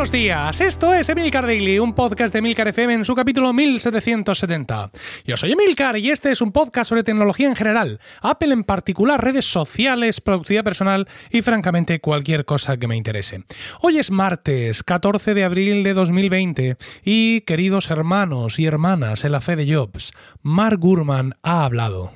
Buenos días, esto es Emilcar Daily, un podcast de Emilcar FM en su capítulo 1770. Yo soy Emilcar y este es un podcast sobre tecnología en general, Apple en particular, redes sociales, productividad personal y francamente cualquier cosa que me interese. Hoy es martes, 14 de abril de 2020 y queridos hermanos y hermanas en la fe de Jobs, Mark Gurman ha hablado.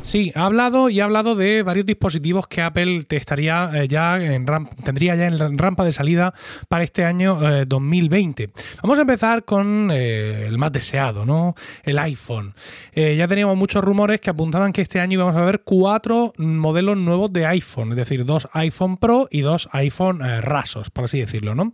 Sí, ha hablado y ha hablado de varios dispositivos que Apple te estaría eh, ya en tendría ya en rampa de salida para este año eh, 2020. Vamos a empezar con eh, el más deseado, ¿no? El iPhone. Eh, ya teníamos muchos rumores que apuntaban que este año íbamos a ver cuatro modelos nuevos de iPhone, es decir, dos iPhone Pro y dos iPhone eh, rasos, por así decirlo, ¿no?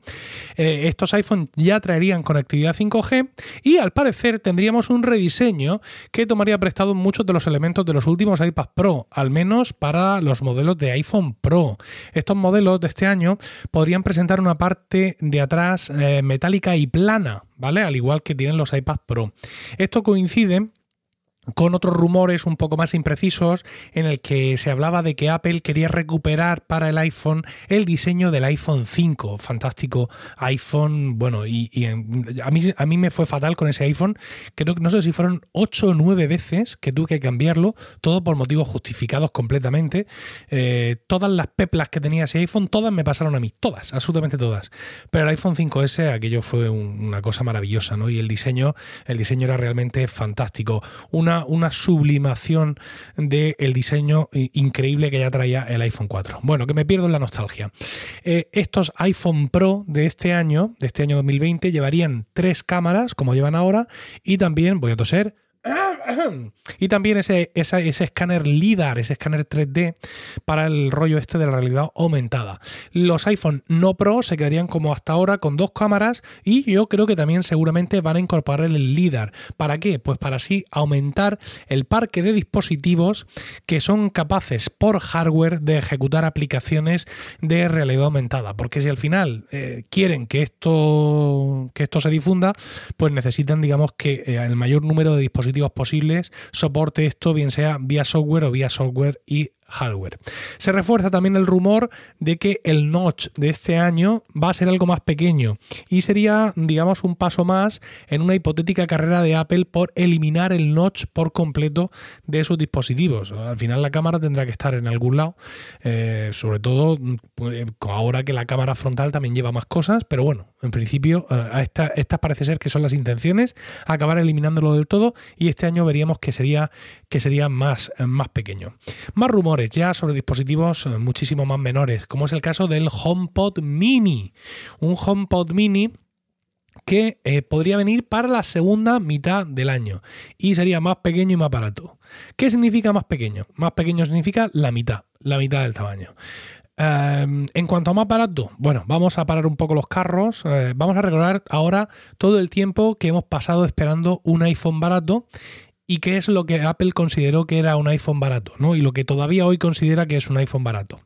Eh, estos iPhone ya traerían conectividad 5G y al parecer tendríamos un rediseño que tomaría prestado muchos de los elementos de los últimos iPad Pro, al menos para los modelos de iPhone Pro. Estos modelos de este año podrían presentar una parte de atrás eh, metálica y plana, ¿vale? Al igual que tienen los iPad Pro. Esto coincide con otros rumores un poco más imprecisos en el que se hablaba de que Apple quería recuperar para el iPhone el diseño del iPhone 5, fantástico iPhone, bueno, y, a, mí, a mí me fue fatal con ese iPhone, creo que no sé si fueron 8 o 9 veces que tuve que cambiarlo, todo por motivos justificados completamente, Eh, todas las peplas que tenía ese iPhone, todas me pasaron a mí, todas, absolutamente todas, pero el iPhone 5S aquello fue un- una cosa maravillosa, ¿no? Y el diseño, el diseño era realmente fantástico, una, una sublimación del diseño i- increíble que ya traía el iPhone 4. Bueno, que me pierdo en la nostalgia. Eh, estos iPhone Pro de este año, de este año 2020, llevarían tres cámaras, como llevan ahora, y también, voy a toser, y también ese, esa- ese escáner LIDAR, ese escáner 3D para el rollo este de la realidad aumentada. Los iPhone no Pro se quedarían como hasta ahora con dos cámaras y yo creo que también seguramente van a incorporar el LIDAR. ¿Para qué? Pues para así aumentar el parque de dispositivos que son capaces por hardware de ejecutar aplicaciones de realidad aumentada. Porque si al final eh, quieren que esto, que esto se difunda, pues necesitan, digamos, que eh, el mayor número de dispositivos posibles soporte esto, bien sea vía software o vía software y hardware. Se refuerza también el rumor de que el notch de este año va a ser algo más pequeño y sería, digamos, un paso más en una hipotética carrera de Apple por eliminar el notch por completo de sus dispositivos. Al final la cámara tendrá que estar en algún lado, eh, sobre todo pues, ahora que la cámara frontal también lleva más cosas, pero bueno, en principio eh, estas parece ser que son las intenciones, acabar eliminándolo del todo y este año veríamos que sería, que sería más, más pequeño. Más rumores ya sobre dispositivos eh, muchísimo más menores, como es el caso del HomePod Mini. Un HomePod Mini que eh, podría venir para la segunda mitad del año y sería más pequeño y más barato. ¿Qué significa más pequeño? Más pequeño significa la mitad, la mitad del tamaño. Eh, en cuanto a más barato, bueno, vamos a parar un poco los carros. eh, vamos a recordar ahora todo el tiempo que hemos pasado esperando un iPhone barato y qué es lo que Apple consideró que era un iPhone barato, ¿no? Y lo que todavía hoy considera que es un iPhone barato.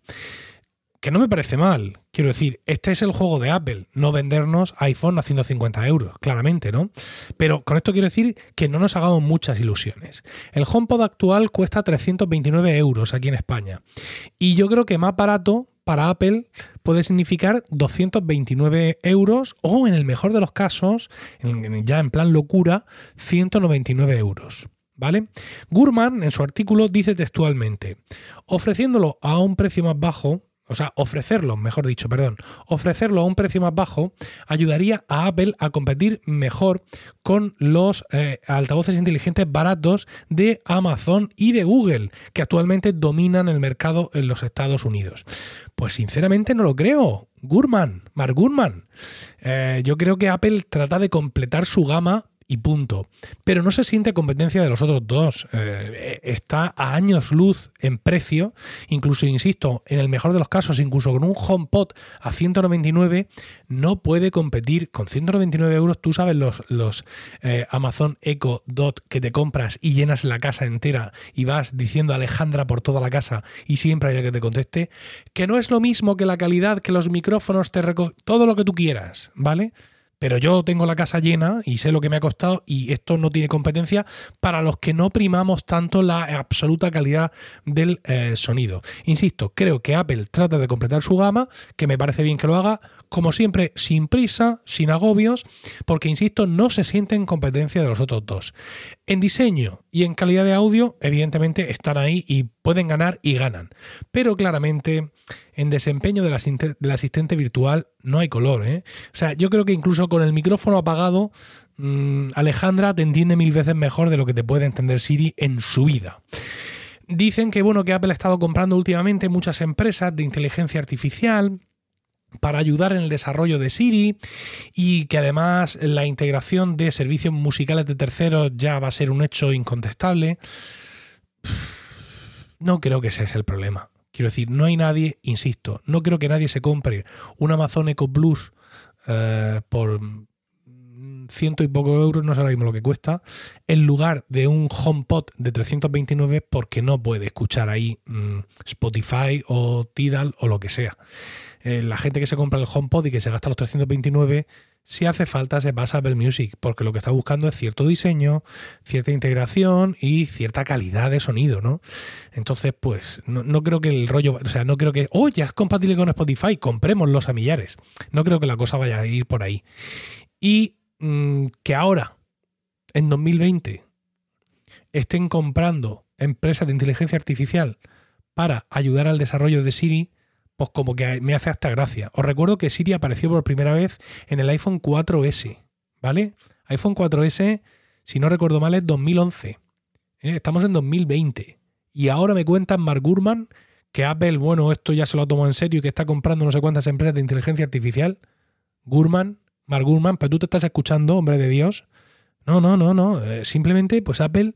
Que no me parece mal. Quiero decir, este es el juego de Apple, no vendernos iPhone a 150 euros, claramente, ¿no? Pero con esto quiero decir que no nos hagamos muchas ilusiones. El HomePod actual cuesta 329 euros aquí en España. Y yo creo que más barato para Apple puede significar 229 euros o, en el mejor de los casos, ya en plan locura, 199 euros. ¿Vale? Gurman en su artículo dice textualmente, ofreciéndolo a un precio más bajo, o sea, ofrecerlo, mejor dicho, perdón, ofrecerlo a un precio más bajo ayudaría a Apple a competir mejor con los eh, altavoces inteligentes baratos de Amazon y de Google, que actualmente dominan el mercado en los Estados Unidos. Pues sinceramente no lo creo. Gurman, Mark Gurman. Eh, yo creo que Apple trata de completar su gama y punto. Pero no se siente competencia de los otros dos. Eh, está a años luz en precio. Incluso, insisto, en el mejor de los casos, incluso con un HomePod a 199, no puede competir. Con 199 euros, tú sabes los, los eh, Amazon Echo Dot que te compras y llenas la casa entera y vas diciendo Alejandra por toda la casa y siempre hay alguien que te conteste, que no es lo mismo que la calidad, que los micrófonos te reco todo lo que tú quieras, ¿vale? Pero yo tengo la casa llena y sé lo que me ha costado y esto no tiene competencia para los que no primamos tanto la absoluta calidad del eh, sonido. Insisto, creo que Apple trata de completar su gama, que me parece bien que lo haga, como siempre, sin prisa, sin agobios, porque, insisto, no se siente en competencia de los otros dos. En diseño y en calidad de audio, evidentemente, están ahí y pueden ganar y ganan. Pero claramente, en desempeño del asistente, asistente virtual no hay color. ¿eh? O sea, yo creo que incluso con el micrófono apagado, mmm, Alejandra te entiende mil veces mejor de lo que te puede entender Siri en su vida. Dicen que bueno que Apple ha estado comprando últimamente muchas empresas de inteligencia artificial para ayudar en el desarrollo de Siri y que además la integración de servicios musicales de terceros ya va a ser un hecho incontestable. No creo que ese es el problema. Quiero decir, no hay nadie, insisto, no creo que nadie se compre un Amazon Echo Plus eh, por ciento y poco euros, no sé ahora mismo lo que cuesta, en lugar de un HomePod de 329 porque no puede escuchar ahí mmm, Spotify o Tidal o lo que sea. Eh, la gente que se compra el HomePod y que se gasta los 329, si hace falta se pasa a Apple Music, porque lo que está buscando es cierto diseño, cierta integración y cierta calidad de sonido, ¿no? Entonces, pues, no, no creo que el rollo, o sea, no creo que, oh, ya es compatible con Spotify, comprémoslos a millares. No creo que la cosa vaya a ir por ahí. Y mmm, que ahora, en 2020, estén comprando empresas de inteligencia artificial para ayudar al desarrollo de Siri, pues como que me hace hasta gracia. Os recuerdo que Siri apareció por primera vez en el iPhone 4S, ¿vale? iPhone 4S, si no recuerdo mal, es 2011. ¿eh? Estamos en 2020. Y ahora me cuentan Mark Gurman que Apple, bueno, esto ya se lo tomado en serio y que está comprando no sé cuántas empresas de inteligencia artificial. Gurman, Mark Gurman, pero tú te estás escuchando, hombre de Dios. No, no, no, no. Eh, simplemente, pues Apple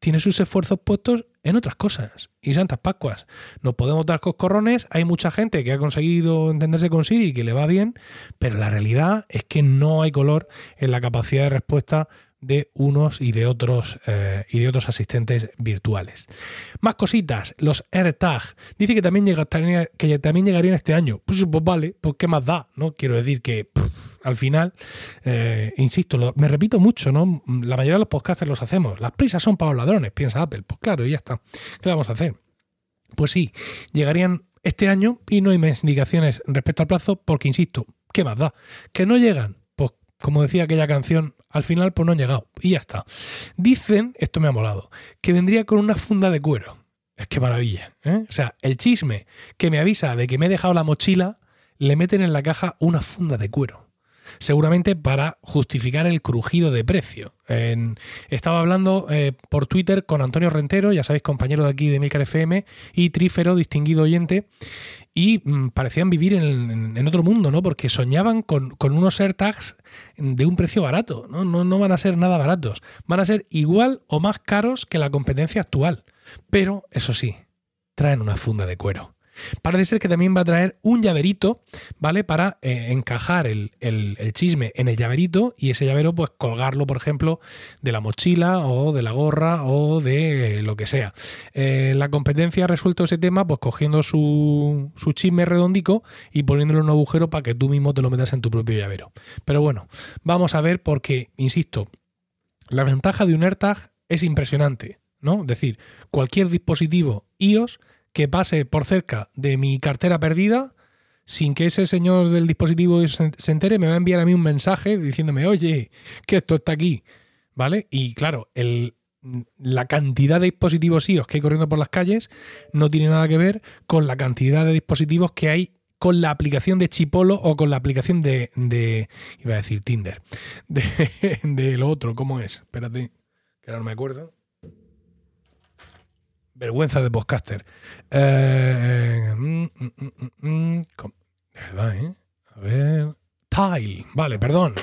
tiene sus esfuerzos puestos en otras cosas. Y Santas Pascuas. Nos podemos dar coscorrones. Hay mucha gente que ha conseguido entenderse con Siri y que le va bien, pero la realidad es que no hay color en la capacidad de respuesta de unos y de otros eh, y de otros asistentes virtuales. Más cositas, los AirTag. Dice que también, llegarían, que también llegarían este año. Pues, pues, vale, pues qué más da, ¿no? Quiero decir que al final, eh, insisto, me repito mucho, ¿no? La mayoría de los podcasters los hacemos. Las prisas son para los ladrones, piensa Apple. Pues claro, y ya está. ¿Qué vamos a hacer? Pues sí, llegarían este año y no hay más indicaciones respecto al plazo porque, insisto, ¿qué más da? Que no llegan, como decía aquella canción, al final pues no han llegado y ya está. Dicen, esto me ha molado, que vendría con una funda de cuero. Es que maravilla. ¿eh? O sea, el chisme que me avisa de que me he dejado la mochila, le meten en la caja una funda de cuero. Seguramente para justificar el crujido de precio. Estaba hablando eh, por Twitter con Antonio Rentero, ya sabéis, compañero de aquí de Milcar FM, y Trífero, distinguido oyente, y mmm, parecían vivir en, otro mundo, ¿no? Porque soñaban con, con, unos AirTags de un precio barato, ¿no? ¿no? No van a ser nada baratos, van a ser igual o más caros que la competencia actual. Pero, eso sí, traen una funda de cuero. Parece ser que también va a traer un llaverito, ¿vale? Para eh, encajar el, el, chisme en el llaverito y ese llavero, pues colgarlo, por ejemplo, de la mochila o de la gorra o de lo que sea. Eh, la competencia ha resuelto ese tema, pues cogiendo su, su chisme redondico y poniéndole un agujero para que tú mismo te lo metas en tu propio llavero. Pero bueno, vamos a ver porque, insisto, la ventaja de un AirTag es impresionante, ¿no? Es decir, cualquier dispositivo iOS que pase por cerca de mi cartera perdida sin que ese señor del dispositivo se entere, me va a enviar a mí un mensaje diciéndome, oye, que esto está aquí, ¿vale? Y claro, el, la cantidad de dispositivos iOS que hay corriendo por las calles no tiene nada que ver con la cantidad de dispositivos que hay con la aplicación de Chipolo o con la aplicación de, iba a decir Tinder, de, de lo otro, ¿cómo es? Espérate, que ahora no me acuerdo. Vergüenza de podcaster. Eh, mm, mm, mm, ¿Verdad, eh? A ver. Tile. Vale, perdón.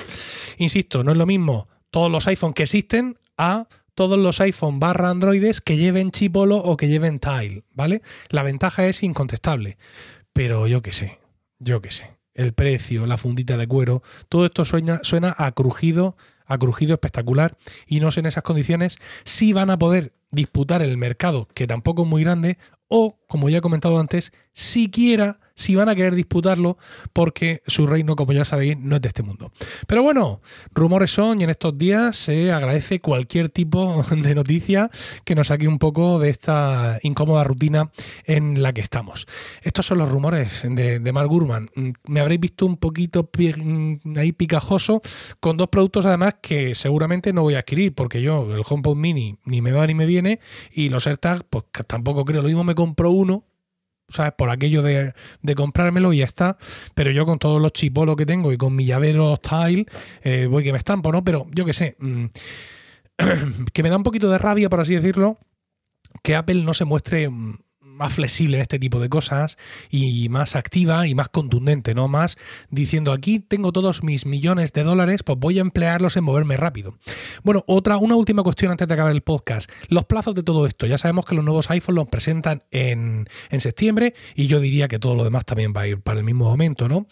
Insisto, no es lo mismo todos los iPhone que existen a todos los iPhone barra Androides que lleven Chipolo o que lleven Tile, ¿vale? La ventaja es incontestable. Pero yo qué sé, yo qué sé. El precio, la fundita de cuero, todo esto suena, suena a crujido a crujido espectacular y no sé en esas condiciones si van a poder disputar el mercado, que tampoco es muy grande, o, como ya he comentado antes, siquiera si van a querer disputarlo, porque su reino, como ya sabéis, no es de este mundo. Pero bueno, rumores son y en estos días se agradece cualquier tipo de noticia que nos saque un poco de esta incómoda rutina en la que estamos. Estos son los rumores de, Mark Gurman. Me habréis visto un poquito ahí picajoso con dos productos además que seguramente no voy a adquirir porque yo el HomePod Mini ni me va ni me viene y los AirTags pues tampoco creo. Lo mismo me compro uno ¿sabes? Por aquello de, comprármelo y ya está. Pero yo con todos los chipolos que tengo y con mi llavero style, eh, voy que me estampo, ¿no? Pero yo qué sé, mm, que me da un poquito de rabia, por así decirlo, que Apple no se muestre mm, más flexible en este tipo de cosas y más activa y más contundente, ¿no? Más diciendo aquí tengo todos mis millones de dólares, pues voy a emplearlos en moverme rápido. Bueno, otra, una última cuestión antes de acabar el podcast. Los plazos de todo esto. Ya sabemos que los nuevos iPhones los presentan en, en septiembre y yo diría que todo lo demás también va a ir para el mismo momento, ¿no?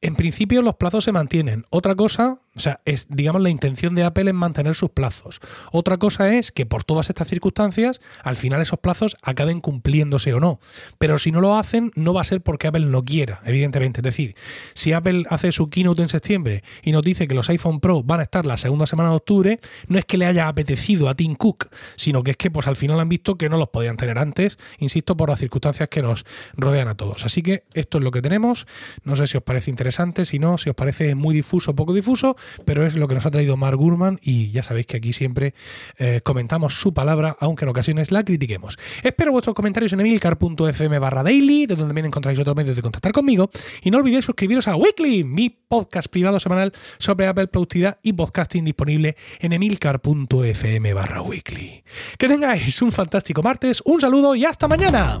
En principio los plazos se mantienen. Otra cosa o sea, es, digamos, la intención de Apple es mantener sus plazos. Otra cosa es que por todas estas circunstancias, al final esos plazos acaben cumpliéndose o no. Pero si no lo hacen, no va a ser porque Apple no quiera, evidentemente. Es decir, si Apple hace su keynote en septiembre y nos dice que los iPhone Pro van a estar la segunda semana de octubre, no es que le haya apetecido a Tim Cook, sino que es que pues al final han visto que no los podían tener antes, insisto, por las circunstancias que nos rodean a todos. Así que esto es lo que tenemos. No sé si os parece interesante, si no, si os parece muy difuso o poco difuso pero es lo que nos ha traído Mark Gurman y ya sabéis que aquí siempre eh, comentamos su palabra, aunque en ocasiones la critiquemos. Espero vuestros comentarios en emilcar.fm barra daily, donde también encontráis otros medios de contactar conmigo. Y no olvidéis suscribiros a Weekly, mi podcast privado semanal sobre Apple Productividad y podcasting disponible en emilcar.fm barra weekly. Que tengáis un fantástico martes, un saludo y hasta mañana.